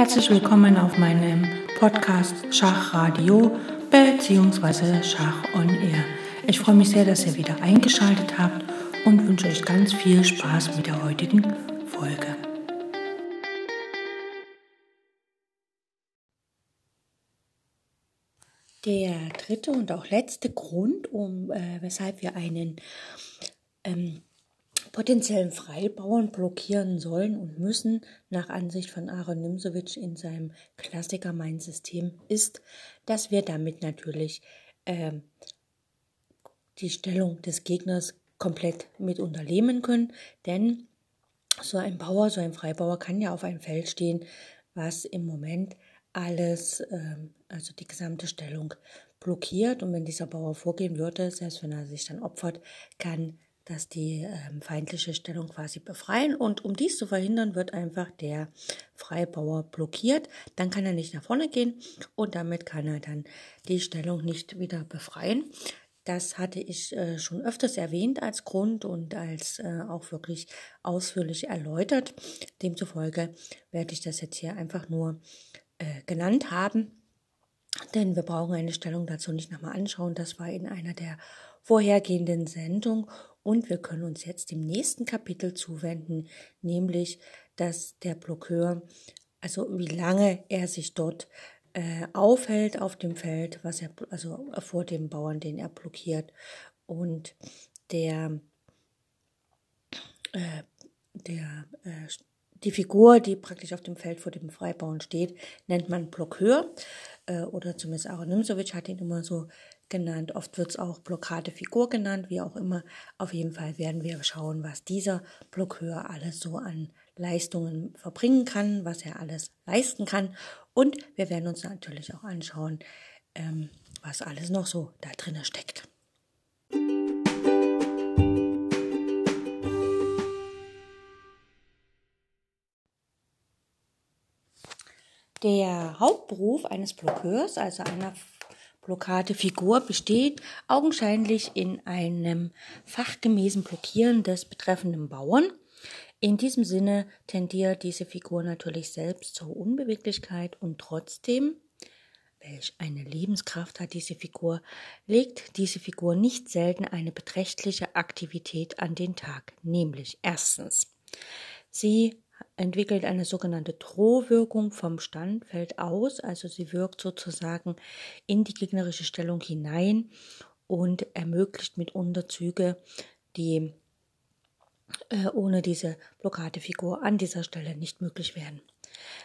Herzlich willkommen auf meinem Podcast Schachradio bzw. Schach on Air. Ich freue mich sehr, dass ihr wieder eingeschaltet habt und wünsche euch ganz viel Spaß mit der heutigen Folge. Der dritte und auch letzte Grund, um äh, weshalb wir einen ähm, potenziellen Freibauern blockieren sollen und müssen, nach Ansicht von Aaron Nimsowitsch in seinem Klassiker Mein System, ist, dass wir damit natürlich äh, die Stellung des Gegners komplett mit unternehmen können, denn so ein Bauer, so ein Freibauer kann ja auf einem Feld stehen, was im Moment alles, äh, also die gesamte Stellung blockiert. Und wenn dieser Bauer vorgehen würde, selbst wenn er sich dann opfert, kann dass die ähm, feindliche Stellung quasi befreien. Und um dies zu verhindern, wird einfach der Freibauer blockiert. Dann kann er nicht nach vorne gehen und damit kann er dann die Stellung nicht wieder befreien. Das hatte ich äh, schon öfters erwähnt als Grund und als äh, auch wirklich ausführlich erläutert. Demzufolge werde ich das jetzt hier einfach nur äh, genannt haben. Denn wir brauchen eine Stellung dazu nicht nochmal anschauen. Das war in einer der vorhergehenden Sendungen und wir können uns jetzt dem nächsten Kapitel zuwenden, nämlich, dass der Blockeur, also wie lange er sich dort äh, aufhält auf dem Feld, was er, also vor dem Bauern, den er blockiert. Und der, äh, der, äh, die Figur, die praktisch auf dem Feld vor dem Freibauern steht, nennt man Blockeur. Äh, oder zumindest Aaron Nimzowitsch hat ihn immer so genannt. Oft wird es auch Blockadefigur genannt, wie auch immer. Auf jeden Fall werden wir schauen, was dieser Blockeur alles so an Leistungen verbringen kann, was er alles leisten kann. Und wir werden uns natürlich auch anschauen, ähm, was alles noch so da drin steckt. Der Hauptberuf eines Blockeurs, also einer Blockadefigur besteht augenscheinlich in einem fachgemäßen Blockieren des betreffenden Bauern. In diesem Sinne tendiert diese Figur natürlich selbst zur Unbeweglichkeit und trotzdem, welch eine Lebenskraft hat diese Figur, legt diese Figur nicht selten eine beträchtliche Aktivität an den Tag, nämlich erstens, sie entwickelt eine sogenannte Drohwirkung vom Standfeld aus, also sie wirkt sozusagen in die gegnerische Stellung hinein und ermöglicht mitunter Züge, die äh, ohne diese Blockadefigur an dieser Stelle nicht möglich wären.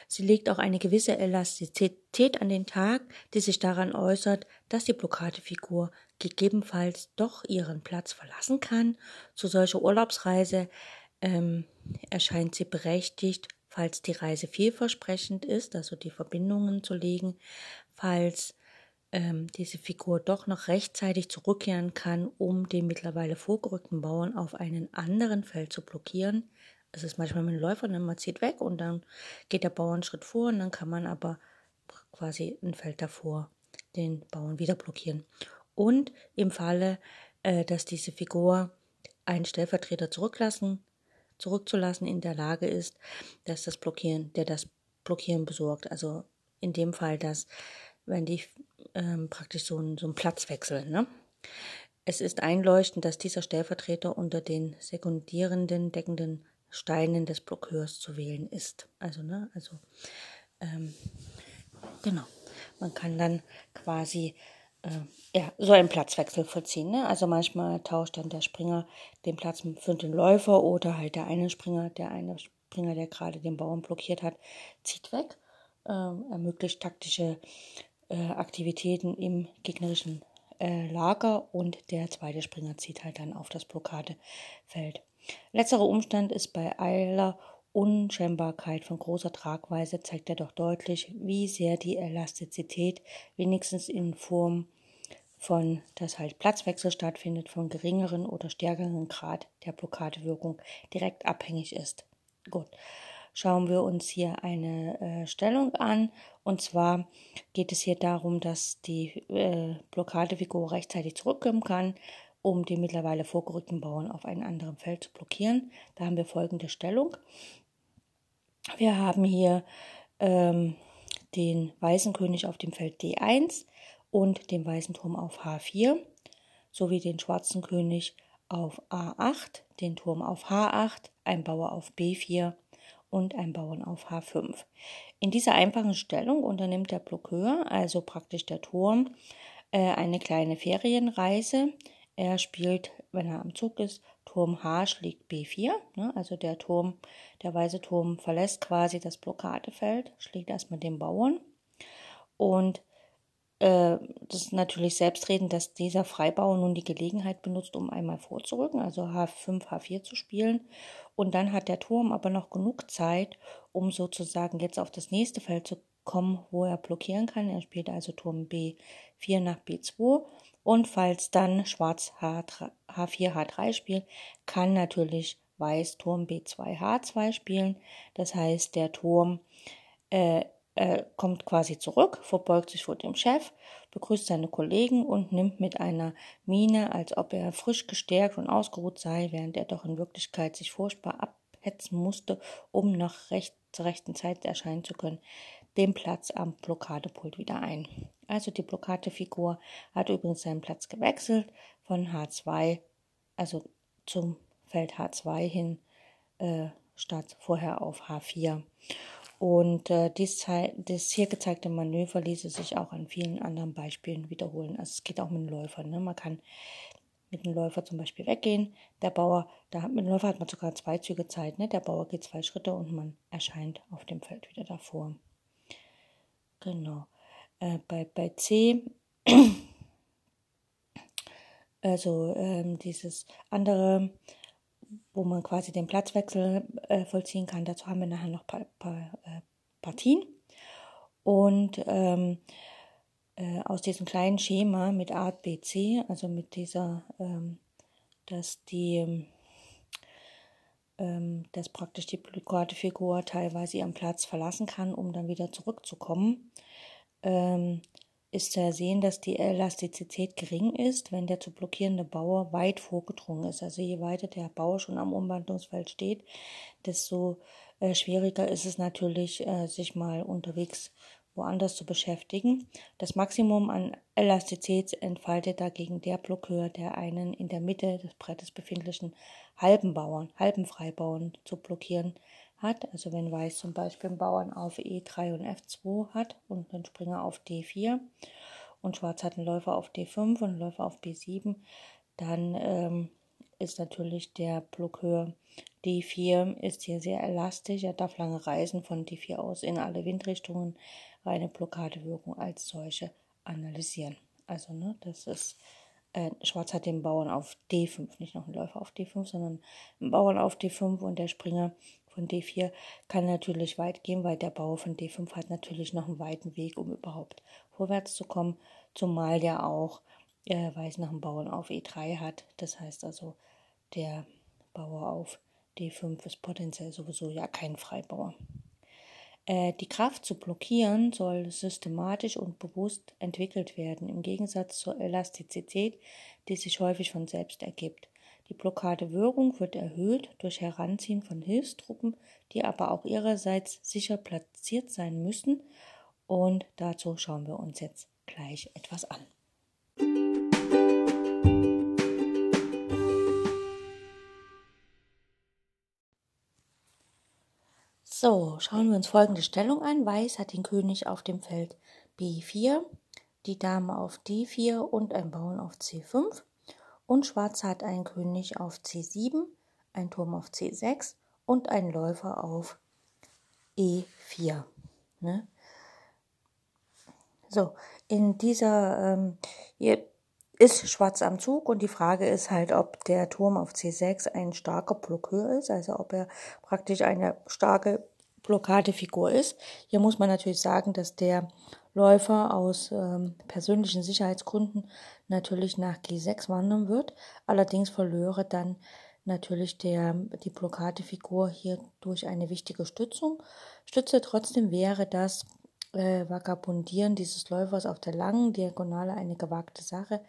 Sie legt auch eine gewisse Elastizität an den Tag, die sich daran äußert, dass die Blockadefigur gegebenenfalls doch ihren Platz verlassen kann. Zu solcher Urlaubsreise ähm, erscheint sie berechtigt, falls die Reise vielversprechend ist, also die Verbindungen zu legen, falls ähm, diese Figur doch noch rechtzeitig zurückkehren kann, um den mittlerweile vorgerückten Bauern auf einem anderen Feld zu blockieren. Es ist manchmal mit dem Läufer, ne, man zieht weg und dann geht der Bauer einen Schritt vor und dann kann man aber quasi ein Feld davor den Bauern wieder blockieren. Und im Falle, äh, dass diese Figur einen Stellvertreter zurücklassen zurückzulassen, in der Lage ist, dass das Blockieren, der das Blockieren besorgt. Also in dem Fall, dass, wenn die ähm, praktisch so ein, so ein Platzwechsel, ne? Es ist einleuchtend, dass dieser Stellvertreter unter den sekundierenden, deckenden Steinen des Blockeurs zu wählen ist. Also, ne, also, ähm, genau. Man kann dann quasi äh, ja, so einen Platzwechsel vollziehen. Ne? Also manchmal tauscht dann der Springer den Platz für den Läufer oder halt der eine Springer, der eine Springer, der gerade den Bauern blockiert hat, zieht weg, äh, ermöglicht taktische äh, Aktivitäten im gegnerischen äh, Lager und der zweite Springer zieht halt dann auf das Blockadefeld. Letzterer Umstand ist bei Eiler Unscheinbarkeit von großer Tragweise zeigt er doch deutlich, wie sehr die Elastizität wenigstens in Form von, dass halt Platzwechsel stattfindet, von geringeren oder stärkeren Grad der Blockadewirkung direkt abhängig ist. Gut, schauen wir uns hier eine äh, Stellung an. Und zwar geht es hier darum, dass die äh, Blockadefigur rechtzeitig zurückkommen kann, um den mittlerweile vorgerückten Bauern auf einem anderen Feld zu blockieren. Da haben wir folgende Stellung. Wir haben hier ähm, den weißen König auf dem Feld D1 und den weißen Turm auf H4 sowie den schwarzen König auf A8, den Turm auf H8, ein Bauer auf B4 und ein Bauern auf H5. In dieser einfachen Stellung unternimmt der Blockeur, also praktisch der Turm, äh, eine kleine Ferienreise. Er spielt, wenn er am Zug ist, Turm H schlägt B4. Ne? Also der Turm, der weiße Turm verlässt quasi das Blockadefeld, schlägt erstmal den Bauern. Und äh, das ist natürlich selbstredend, dass dieser Freibauer nun die Gelegenheit benutzt, um einmal vorzurücken, also H5, H4 zu spielen. Und dann hat der Turm aber noch genug Zeit, um sozusagen jetzt auf das nächste Feld zu kommen, wo er blockieren kann. Er spielt also Turm B4 nach B2 und falls dann Schwarz H3, H4, H3 spielt, kann natürlich Weiß Turm B2, H2 spielen. Das heißt, der Turm äh, äh, kommt quasi zurück, verbeugt sich vor dem Chef, begrüßt seine Kollegen und nimmt mit einer Miene, als ob er frisch gestärkt und ausgeruht sei, während er doch in Wirklichkeit sich furchtbar abhetzen musste, um noch recht, zur rechten Zeit erscheinen zu können, den Platz am Blockadepult wieder ein. Also die Blockadefigur hat übrigens seinen Platz gewechselt von H2, also zum Feld H2 hin, äh, statt vorher auf H4. Und äh, dies, das hier gezeigte Manöver ließe sich auch an vielen anderen Beispielen wiederholen. Also es geht auch mit dem Läufer. Ne? Man kann mit dem Läufer zum Beispiel weggehen. Der Bauer, da hat, mit dem Läufer hat man sogar zwei Züge Zeit. Ne? Der Bauer geht zwei Schritte und man erscheint auf dem Feld wieder davor. Genau. Äh, bei, bei C, also ähm, dieses andere wo man quasi den Platzwechsel äh, vollziehen kann. Dazu haben wir nachher noch paar, paar äh, Partien. Und ähm, äh, aus diesem kleinen Schema mit Art BC, also mit dieser, ähm, dass die ähm, dass praktisch die Figur teilweise ihren Platz verlassen kann, um dann wieder zurückzukommen, ähm, ist zu ersehen, dass die Elastizität gering ist, wenn der zu blockierende Bauer weit vorgedrungen ist. Also je weiter der Bauer schon am Umwandlungsfeld steht, desto äh, schwieriger ist es natürlich, äh, sich mal unterwegs woanders zu beschäftigen. Das Maximum an Elastizität entfaltet dagegen der Blockeur, der einen in der Mitte des Brettes befindlichen halben Bauern, halben Freibauern zu blockieren hat. Also wenn Weiß zum Beispiel einen Bauern auf E3 und F2 hat und einen Springer auf D4 und Schwarz hat einen Läufer auf D5 und einen Läufer auf B7, dann ähm, ist natürlich der Blockeur D4 ist hier sehr elastisch. Er darf lange reisen von D4 aus in alle Windrichtungen, reine Blockadewirkung als solche analysieren. Also, ne, das ist, äh, Schwarz hat den Bauern auf D5, nicht noch einen Läufer auf D5, sondern einen Bauern auf D5 und der Springer von D4 kann natürlich weit gehen, weil der Bauer von D5 hat natürlich noch einen weiten Weg, um überhaupt vorwärts zu kommen, zumal der auch äh, Weiß nach dem Bauern auf E3 hat. Das heißt also, der Bauer auf D5 ist potenziell sowieso ja kein Freibauer. Äh, die Kraft zu blockieren soll systematisch und bewusst entwickelt werden, im Gegensatz zur Elastizität, die sich häufig von selbst ergibt. Die Blockadewirkung wird erhöht durch Heranziehen von Hilfstruppen, die aber auch ihrerseits sicher platziert sein müssen. Und dazu schauen wir uns jetzt gleich etwas an. So, schauen wir uns folgende Stellung an. Weiß hat den König auf dem Feld B4, die Dame auf D4 und ein Bauern auf C5. Und Schwarz hat einen König auf C7, ein Turm auf C6 und einen Läufer auf E4. Ne? So, in dieser, ähm, hier ist Schwarz am Zug und die Frage ist halt, ob der Turm auf C6 ein starker Blockeur ist, also ob er praktisch eine starke Blockadefigur ist. Hier muss man natürlich sagen, dass der Läufer aus ähm, persönlichen Sicherheitsgründen natürlich nach G6 wandern wird. Allerdings verlöre dann natürlich der, die Blockadefigur hier durch eine wichtige Stützung. Stütze trotzdem wäre das äh, Vagabundieren dieses Läufers auf der langen Diagonale eine gewagte Sache,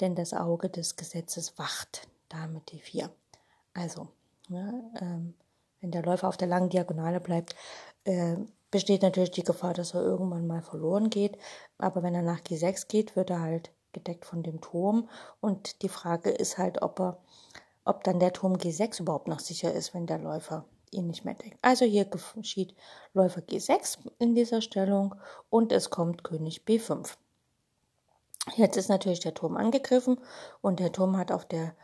denn das Auge des Gesetzes wacht. Dame D4. Also, ne, ähm, wenn der Läufer auf der langen Diagonale bleibt, äh, besteht natürlich die Gefahr, dass er irgendwann mal verloren geht. Aber wenn er nach G6 geht, wird er halt gedeckt von dem Turm. Und die Frage ist halt, ob er, ob dann der Turm G6 überhaupt noch sicher ist, wenn der Läufer ihn nicht mehr deckt. Also hier geschieht Läufer G6 in dieser Stellung und es kommt König B5. Jetzt ist natürlich der Turm angegriffen und der Turm hat auf der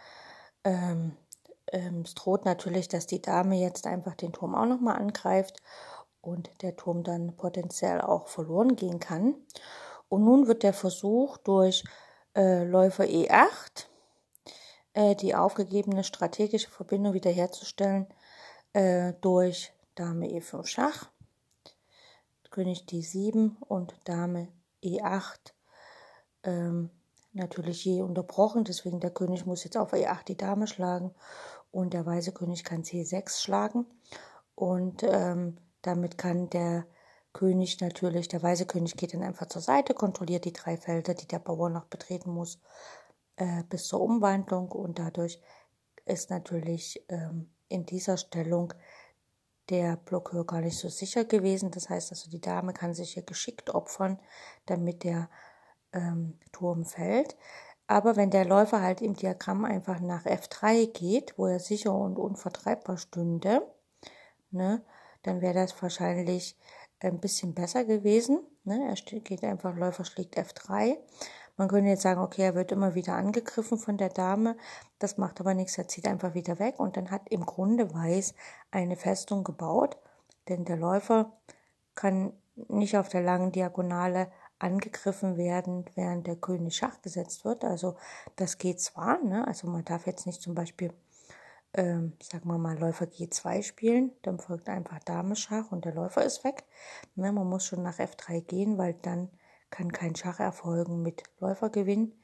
ähm, ähm, es droht natürlich, dass die Dame jetzt einfach den Turm auch nochmal angreift und der Turm dann potenziell auch verloren gehen kann. Und nun wird der Versuch durch äh, Läufer E8 äh, die aufgegebene strategische Verbindung wiederherzustellen äh, durch Dame E5 Schach, König D7 und Dame E8 ähm, natürlich je unterbrochen. Deswegen der König muss jetzt auf E8 die Dame schlagen und der weiße König kann C6 schlagen. Und ähm, damit kann der König natürlich, der weiße König geht dann einfach zur Seite, kontrolliert die drei Felder, die der Bauer noch betreten muss, äh, bis zur Umwandlung. Und dadurch ist natürlich ähm, in dieser Stellung der Blockeur gar nicht so sicher gewesen. Das heißt also, die Dame kann sich hier geschickt opfern, damit der ähm, Turm fällt. Aber wenn der Läufer halt im Diagramm einfach nach F3 geht, wo er sicher und unvertreibbar stünde, ne, dann wäre das wahrscheinlich ein bisschen besser gewesen. Ne? Er geht einfach, Läufer schlägt F3. Man könnte jetzt sagen, okay, er wird immer wieder angegriffen von der Dame. Das macht aber nichts, er zieht einfach wieder weg und dann hat im Grunde Weiß eine Festung gebaut, denn der Läufer kann nicht auf der langen Diagonale angegriffen werden, während der König Schach gesetzt wird. Also das geht zwar, ne? also man darf jetzt nicht zum Beispiel, ähm, sagen wir mal, Läufer G2 spielen, dann folgt einfach Dame Schach und der Läufer ist weg. Ne? Man muss schon nach F3 gehen, weil dann kann kein Schach erfolgen mit Läufergewinn.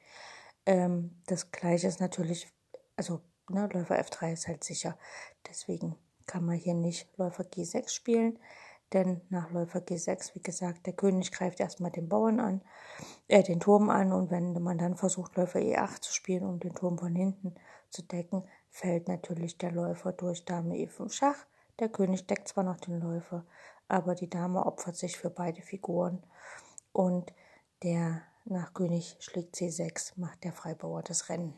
Ähm, das gleiche ist natürlich, also ne, Läufer F3 ist halt sicher. Deswegen kann man hier nicht Läufer G6 spielen denn nach Läufer G6, wie gesagt, der König greift erstmal den Bauern an, äh, den Turm an und wenn man dann versucht, Läufer E8 zu spielen, um den Turm von hinten zu decken, fällt natürlich der Läufer durch Dame E5 Schach. Der König deckt zwar noch den Läufer, aber die Dame opfert sich für beide Figuren und der nach König schlägt C6 macht der Freibauer das Rennen.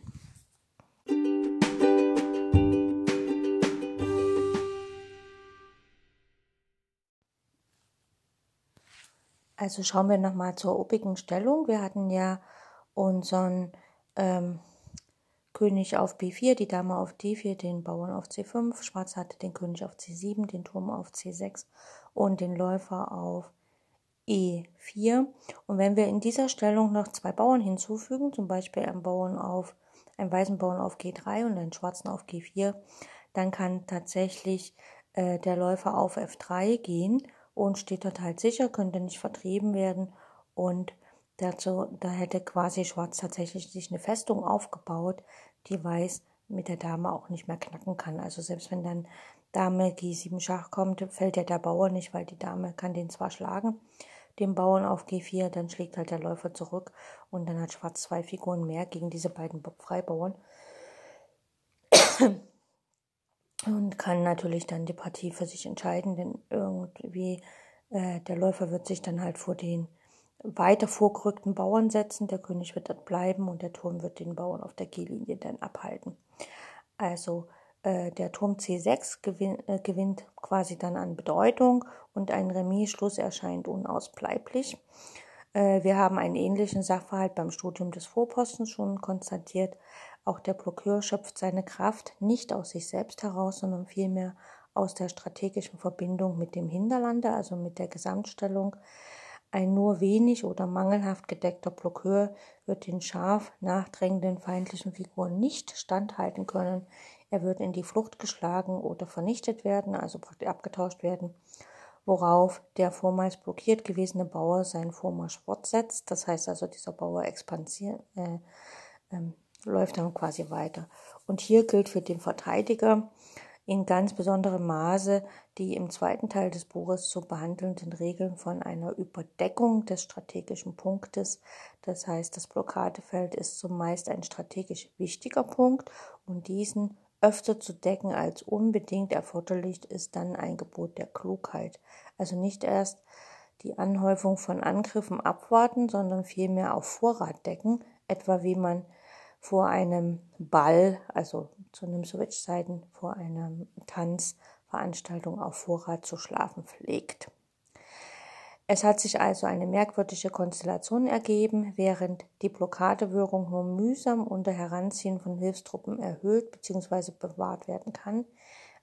Also schauen wir nochmal zur obigen Stellung. Wir hatten ja unseren ähm, König auf B4, die Dame auf D4, den Bauern auf C5, Schwarz hatte den König auf C7, den Turm auf C6 und den Läufer auf E4. Und wenn wir in dieser Stellung noch zwei Bauern hinzufügen, zum Beispiel einen Bauern auf, einen weißen Bauern auf G3 und einen schwarzen auf G4, dann kann tatsächlich äh, der Läufer auf F3 gehen und steht dort halt sicher, könnte nicht vertrieben werden. Und dazu, da hätte quasi Schwarz tatsächlich sich eine Festung aufgebaut, die Weiß mit der Dame auch nicht mehr knacken kann. Also selbst wenn dann Dame G7 Schach kommt, fällt ja der Bauer nicht, weil die Dame kann den zwar schlagen, den Bauern auf G4, dann schlägt halt der Läufer zurück. Und dann hat Schwarz zwei Figuren mehr gegen diese beiden Freibauern und kann natürlich dann die Partie für sich entscheiden, denn irgendwie äh, der Läufer wird sich dann halt vor den weiter vorgerückten Bauern setzen, der König wird dort bleiben und der Turm wird den Bauern auf der G-Linie dann abhalten. Also äh, der Turm C6 gewin äh, gewinnt quasi dann an Bedeutung und ein Remis-Schluss erscheint unausbleiblich. Äh, wir haben einen ähnlichen Sachverhalt beim Studium des Vorpostens schon konstatiert. Auch der Blockeur schöpft seine Kraft nicht aus sich selbst heraus, sondern vielmehr aus der strategischen Verbindung mit dem Hinterlande, also mit der Gesamtstellung. Ein nur wenig oder mangelhaft gedeckter Blockeur wird den scharf nachdrängenden feindlichen Figuren nicht standhalten können. Er wird in die Flucht geschlagen oder vernichtet werden, also praktisch abgetauscht werden, worauf der vormals blockiert gewesene Bauer seinen Vormarsch fortsetzt. Das heißt also, dieser Bauer expandiert, äh, ähm, läuft dann quasi weiter. Und hier gilt für den Verteidiger in ganz besonderem Maße die im zweiten Teil des Buches zu behandelnden Regeln von einer Überdeckung des strategischen Punktes. Das heißt, das Blockadefeld ist zumeist ein strategisch wichtiger Punkt und diesen öfter zu decken als unbedingt erforderlich ist dann ein Gebot der Klugheit. Also nicht erst die Anhäufung von Angriffen abwarten, sondern vielmehr auf Vorrat decken, etwa wie man vor einem Ball, also zu einem Switch-Seiten vor einer Tanzveranstaltung auf Vorrat zu schlafen pflegt. Es hat sich also eine merkwürdige Konstellation ergeben, während die Blockadewirkung nur mühsam unter Heranziehen von Hilfstruppen erhöht bzw. bewahrt werden kann,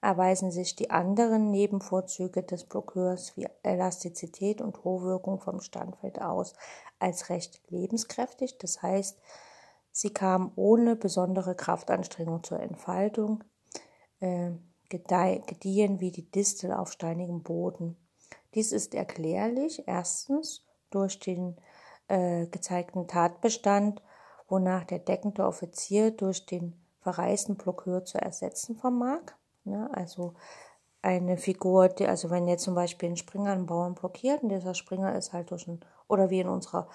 erweisen sich die anderen Nebenvorzüge des Blockeurs wie Elastizität und Hohwirkung vom Standfeld aus als recht lebenskräftig. Das heißt, sie kam ohne besondere Kraftanstrengung zur Entfaltung, äh, gediehen wie die Distel auf steinigem Boden. Dies ist erklärlich erstens durch den äh, gezeigten Tatbestand, wonach der deckende Offizier durch den verreisten Blockeur zu ersetzen vermag. Ne? Also eine Figur, die, also wenn jetzt zum Beispiel ein Springer einen Bauern blockiert und dieser Springer ist halt durch ein, oder wie in unserer,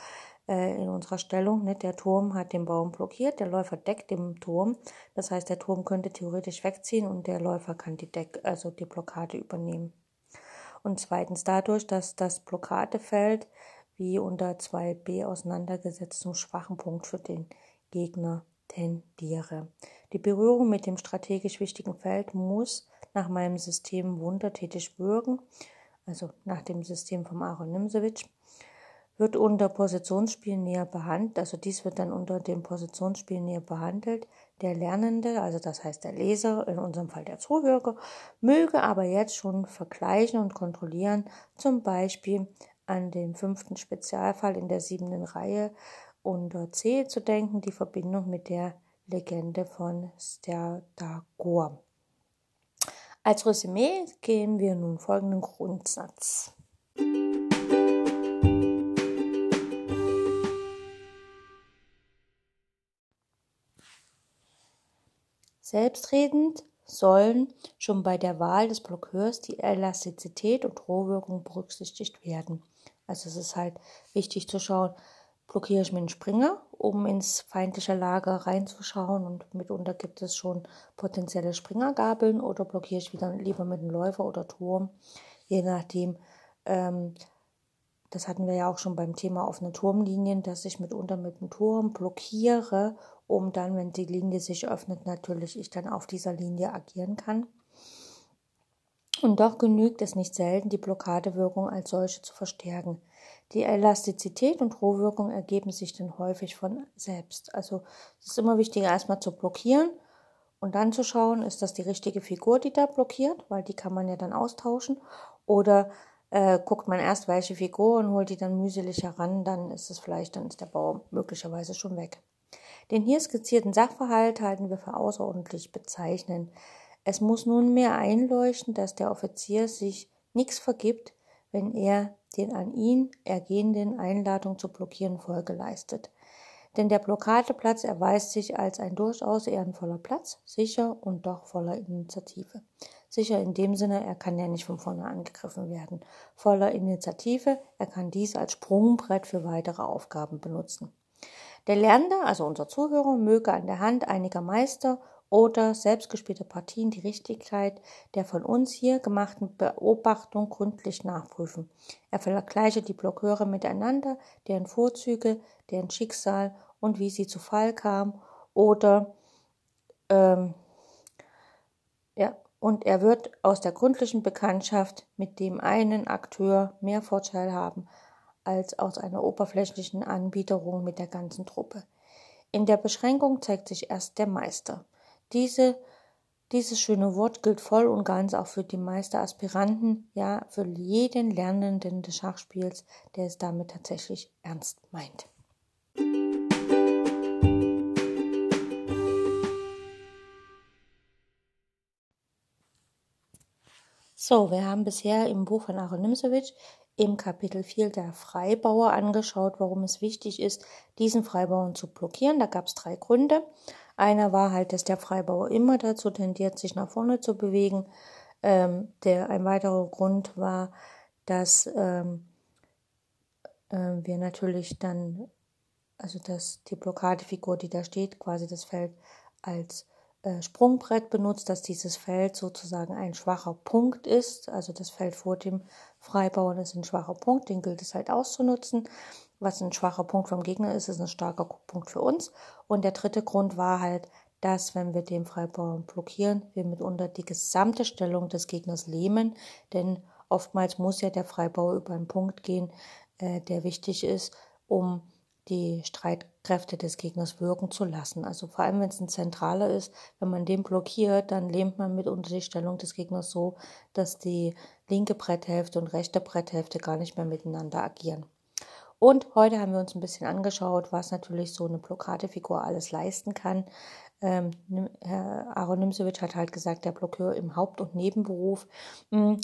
äh, in unserer Stellung, ne, der Turm hat den Bauern blockiert, der Läufer deckt den Turm, das heißt, der Turm könnte theoretisch wegziehen und der Läufer kann die Deck, also die Blockade übernehmen. Und zweitens dadurch, dass das Blockadefeld wie unter 2b auseinandergesetzt zum schwachen Punkt für den Gegner tendiere. Die Berührung mit dem strategisch wichtigen Feld muss nach meinem System wundertätig wirken, also nach dem System von Aaron Nimsewitsch, wird unter Positionsspiel näher behandelt, also dies wird dann unter dem Positionsspiel näher behandelt. Der Lernende, also das heißt der Leser, in unserem Fall der Zuhörer, möge aber jetzt schon vergleichen und kontrollieren, zum Beispiel an den fünften Spezialfall in der siebten Reihe unter C zu denken, die Verbindung mit der Legende von Sterdagor. Als Resümee gehen wir nun folgenden Grundsatz. Selbstredend sollen schon bei der Wahl des Blockeurs die Elastizität und Drohwirkung berücksichtigt werden. Also es ist halt wichtig zu schauen, blockiere ich mit einem Springer, um ins feindliche Lager reinzuschauen und mitunter gibt es schon potenzielle Springergabeln oder blockiere ich wieder lieber mit einem Läufer oder Turm, je nachdem. Ähm, das hatten wir ja auch schon beim Thema offene Turmlinien, dass ich mitunter mit dem Turm blockiere um dann, wenn die Linie sich öffnet, natürlich ich dann auf dieser Linie agieren kann. Und doch genügt es nicht selten, die Blockadewirkung als solche zu verstärken. Die Elastizität und Rohwirkung ergeben sich dann häufig von selbst. Also es ist immer wichtiger, erstmal zu blockieren und dann zu schauen, ist das die richtige Figur, die da blockiert, weil die kann man ja dann austauschen. Oder äh, guckt man erst welche Figur und holt die dann mühselig heran, dann ist es vielleicht, dann ist der Bau möglicherweise schon weg. Den hier skizzierten Sachverhalt halten wir für außerordentlich bezeichnend. Es muss nunmehr einleuchten, dass der Offizier sich nichts vergibt, wenn er den an ihn ergehenden Einladung zu blockieren Folge leistet. Denn der Blockadeplatz erweist sich als ein durchaus ehrenvoller Platz, sicher und doch voller Initiative. Sicher in dem Sinne, er kann ja nicht von vorne angegriffen werden. Voller Initiative, er kann dies als Sprungbrett für weitere Aufgaben benutzen. Der Lernende, also unser Zuhörer, möge an der Hand einiger Meister oder selbstgespielte Partien die Richtigkeit der von uns hier gemachten Beobachtung gründlich nachprüfen. Er vergleiche die Blockeure miteinander, deren Vorzüge, deren Schicksal und wie sie zu Fall kam oder ähm, und er wird aus der gründlichen Bekanntschaft mit dem einen Akteur mehr Vorteil haben als aus einer oberflächlichen Anbiederung mit der ganzen Truppe. In der Beschränkung zeigt sich erst der Meister. Diese, dieses schöne Wort gilt voll und ganz auch für die Meisteraspiranten, ja, für jeden Lernenden des Schachspiels, der es damit tatsächlich ernst meint. So, wir haben bisher im Buch von Aaron Nimsewitsch im Kapitel 4 der Freibauer angeschaut, warum es wichtig ist, diesen Freibauern zu blockieren. Da gab es drei Gründe. Einer war halt, dass der Freibauer immer dazu tendiert, sich nach vorne zu bewegen. Ähm, der, ein weiterer Grund war, dass ähm, äh, wir natürlich dann, also dass die Blockadefigur, die da steht, quasi das Feld als Sprungbrett benutzt, dass dieses Feld sozusagen ein schwacher Punkt ist. Also das Feld vor dem Freibauern ist ein schwacher Punkt, den gilt es halt auszunutzen. Was ein schwacher Punkt vom Gegner ist, ist ein starker Punkt für uns. Und der dritte Grund war halt, dass wenn wir den Freibauern blockieren, wir mitunter die gesamte Stellung des Gegners lähmen, denn oftmals muss ja der Freibauer über einen Punkt gehen, äh, der wichtig ist, um die Streitkräfte des Gegners wirken zu lassen. Also vor allem, wenn es ein zentraler ist, wenn man den blockiert, dann lähmt man mitunter die Stellung des Gegners so, dass die linke Bretthälfte und rechte Bretthälfte gar nicht mehr miteinander agieren. Und heute haben wir uns ein bisschen angeschaut, was natürlich so eine Blockadefigur alles leisten kann. Ähm, Herr Aaron Nimsewitsch hat halt gesagt, der Blockeur im Haupt- und Nebenberuf. Hm,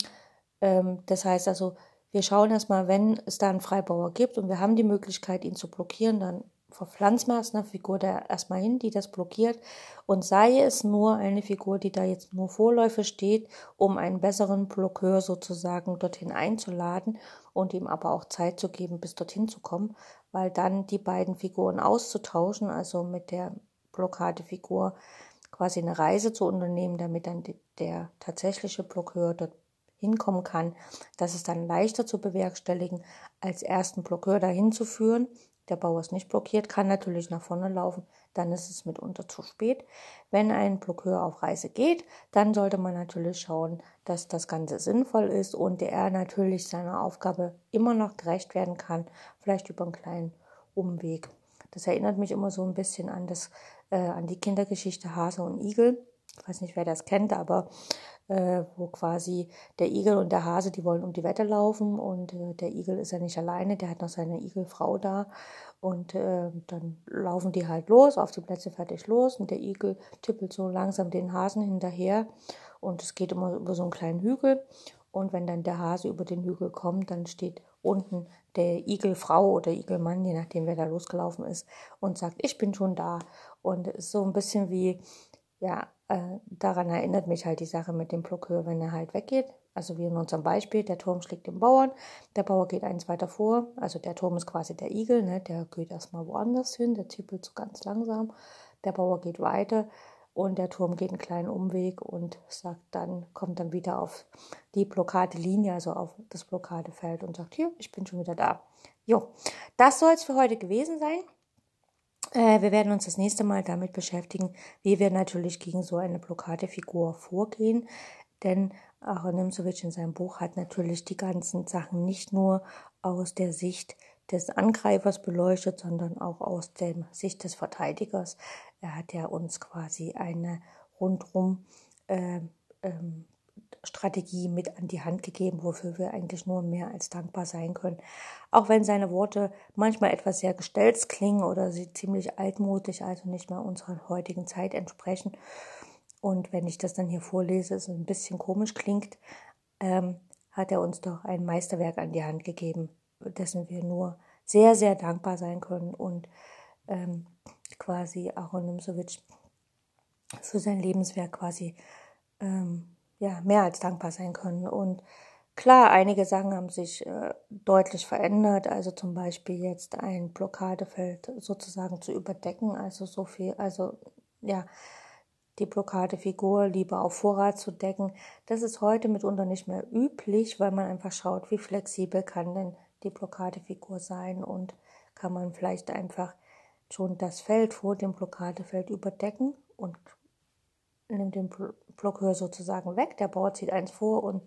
ähm, das heißt also, wir schauen erstmal, wenn es da einen Freibauer gibt und wir haben die Möglichkeit, ihn zu blockieren, dann verpflanzen wir erst eine Figur da erstmal hin, die das blockiert. Und sei es nur eine Figur, die da jetzt nur Vorläufe steht, um einen besseren Blockeur sozusagen dorthin einzuladen und ihm aber auch Zeit zu geben, bis dorthin zu kommen, weil dann die beiden Figuren auszutauschen, also mit der Blockadefigur quasi eine Reise zu unternehmen, damit dann der tatsächliche Blockeur dort hinkommen kann, das ist dann leichter zu bewerkstelligen, als ersten Blockeur dahin zu führen. Der Bauer ist nicht blockiert, kann natürlich nach vorne laufen, dann ist es mitunter zu spät. Wenn ein Blockeur auf Reise geht, dann sollte man natürlich schauen, dass das Ganze sinnvoll ist und er natürlich seiner Aufgabe immer noch gerecht werden kann, vielleicht über einen kleinen Umweg. Das erinnert mich immer so ein bisschen an, das, äh, an die Kindergeschichte Hase und Igel. Ich weiß nicht, wer das kennt, aber äh, wo quasi der Igel und der Hase, die wollen um die Wette laufen und äh, der Igel ist ja nicht alleine, der hat noch seine Igelfrau da und äh, dann laufen die halt los, auf die Plätze fertig los und der Igel tippelt so langsam den Hasen hinterher und es geht immer über so einen kleinen Hügel und wenn dann der Hase über den Hügel kommt, dann steht unten der Igelfrau oder Igelmann, je nachdem wer da losgelaufen ist und sagt, ich bin schon da und ist so ein bisschen wie ja, äh, daran erinnert mich halt die Sache mit dem Blockeur, wenn er halt weggeht. Also wie in unserem Beispiel, der Turm schlägt den Bauern, der Bauer geht eins weiter vor, also der Turm ist quasi der Igel, ne? der geht erstmal woanders hin, der tippelt so ganz langsam, der Bauer geht weiter und der Turm geht einen kleinen Umweg und sagt dann, kommt dann wieder auf die Blockadelinie, also auf das Blockadefeld und sagt, hier, ich bin schon wieder da. Jo, das soll es für heute gewesen sein. Äh, wir werden uns das nächste Mal damit beschäftigen, wie wir natürlich gegen so eine Blockadefigur vorgehen. Denn Aaron Nimzowitsch in seinem Buch hat natürlich die ganzen Sachen nicht nur aus der Sicht des Angreifers beleuchtet, sondern auch aus der Sicht des Verteidigers. Er hat ja uns quasi eine rundrum äh, ähm, Strategie mit an die Hand gegeben, wofür wir eigentlich nur mehr als dankbar sein können. Auch wenn seine Worte manchmal etwas sehr gestellt klingen oder sie ziemlich altmodisch, also nicht mehr unserer heutigen Zeit entsprechen. Und wenn ich das dann hier vorlese, es ein bisschen komisch klingt, ähm, hat er uns doch ein Meisterwerk an die Hand gegeben, dessen wir nur sehr, sehr dankbar sein können und ähm, quasi Aaron Nimsowitsch für sein Lebenswerk quasi ähm, ja, mehr als dankbar sein können. Und klar, einige Sachen haben sich äh, deutlich verändert, also zum Beispiel jetzt ein Blockadefeld sozusagen zu überdecken, also so viel, also ja, die Blockadefigur lieber auf Vorrat zu decken. Das ist heute mitunter nicht mehr üblich, weil man einfach schaut, wie flexibel kann denn die Blockadefigur sein und kann man vielleicht einfach schon das Feld vor dem Blockadefeld überdecken und nimmt den Blockhöhe sozusagen weg. Der Bauer zieht eins vor und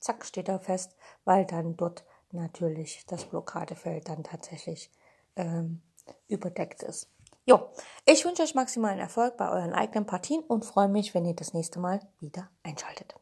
zack steht er fest, weil dann dort natürlich das Blockadefeld dann tatsächlich ähm, überdeckt ist. Jo, ich wünsche euch maximalen Erfolg bei euren eigenen Partien und freue mich, wenn ihr das nächste Mal wieder einschaltet.